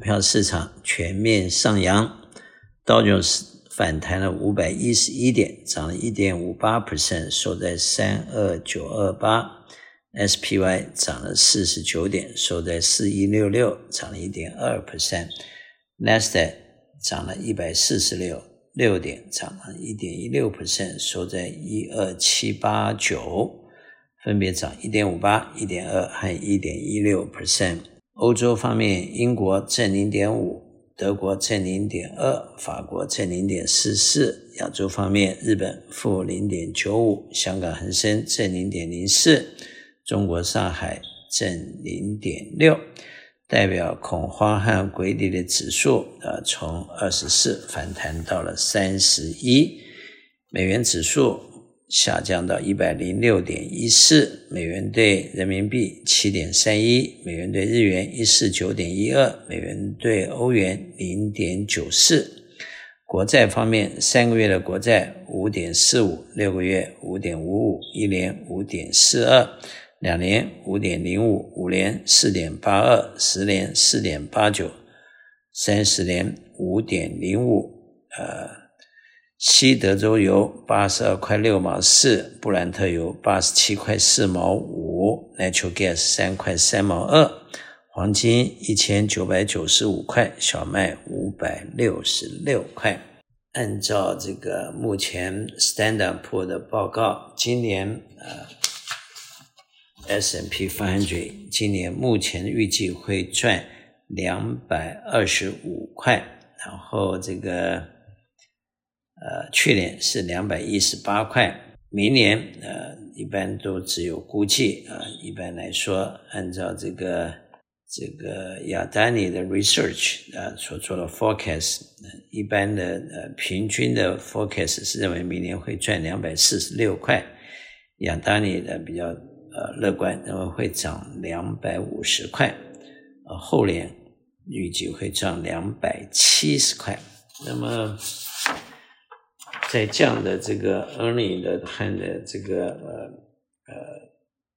股票市场全面上扬，道琼斯反弹了五百一十一点，涨了一点五八 percent，收在三二九二八。；SPY 涨了四十九点，收在四一六六，涨了一点二。percent；Nasdaq 涨了一百四十六六点，涨了一点一六 percent，收在一二七八九，分别涨一点五八、一点二和一点一六。percent。欧洲方面，英国正零点五，德国正零点二，法国正零点四四。亚洲方面，日本负零点九五，香港恒生正零点零四，中国上海正零点六。代表恐慌和归离的指数，呃，从二十四反弹到了三十一。美元指数。下降到一百零六点一四，美元兑人民币七点三一，美元兑日元一四九点一二，美元兑欧元零点九四。国债方面，三个月的国债五点四五，六个月五点五五，一年五点四二，两年五点零五，五年四点八二，十年四点八九，三十年五点零五，呃。西德州油八十二块六毛四，布兰特油八十七块四毛五，Natural Gas 三块三毛二，黄金一千九百九十五块，小麦五百六十六块。按照这个目前 Standard Poor 的报告，今年呃 S n P 500今年目前预计会赚两百二十五块，然后这个。呃，去年是两百一十八块，明年呃一般都只有估计啊、一般来说，按照这个这个亚丹尼的 research 啊、所做的 forecast，一般的呃平均的 forecast 是认为明年会赚两百四十六块，亚丹尼的比较呃乐观，认为会涨两百五十块，呃后年预计会涨两百七十块，那么。在这样的这个 earning 的和的这个呃呃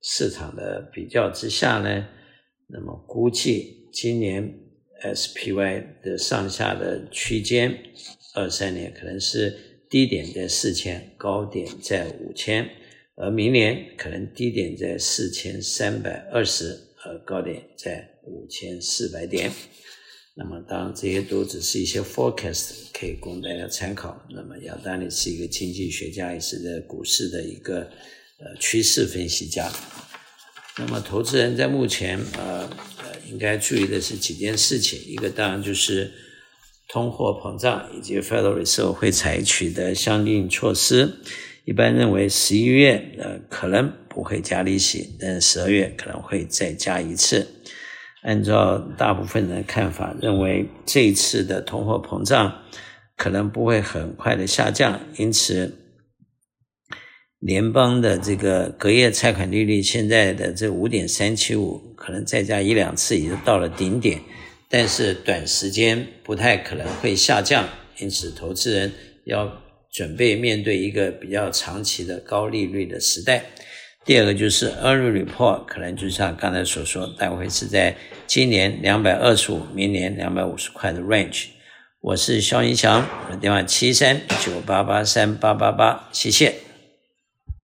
市场的比较之下呢，那么估计今年 SPY 的上下的区间，二三年可能是低点在四千，高点在五千，而明年可能低点在四千三百二十，而高点在五千四百点。那么，当然这些都只是一些 forecast，可以供大家参考。那么，亚当尼是一个经济学家，也是在股市的一个呃趋势分析家。那么，投资人在目前呃呃应该注意的是几件事情，一个当然就是通货膨胀以及 Federal Reserve 会采取的相应措施。一般认为十一月呃可能不会加利息，但十二月可能会再加一次。按照大部分人的看法，认为这一次的通货膨胀可能不会很快的下降，因此联邦的这个隔夜贷款利率现在的这五点三七五，可能再加一两次也就到了顶点，但是短时间不太可能会下降，因此投资人要准备面对一个比较长期的高利率的时代。第二个就是 early report，可能就像刚才所说，大概是在今年两百二十五，明年两百五十块的 range。我是肖一强，我的电话七三九八八三八八八，谢谢。